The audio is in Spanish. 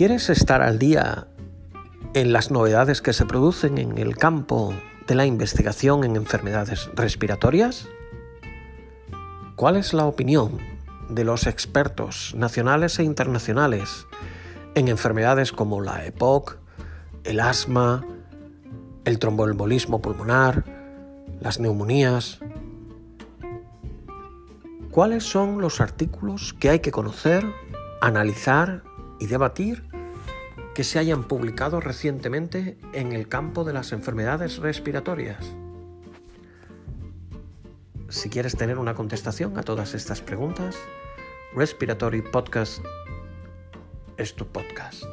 ¿Quieres estar al día en las novedades que se producen en el campo de la investigación en enfermedades respiratorias? ¿Cuál es la opinión de los expertos nacionales e internacionales en enfermedades como la EPOC, el asma, el tromboembolismo pulmonar, las neumonías? ¿Cuáles son los artículos que hay que conocer, analizar y debatir que se hayan publicado recientemente en el campo de las enfermedades respiratorias. Si quieres tener una contestación a todas estas preguntas, Respiratory Podcast es tu podcast.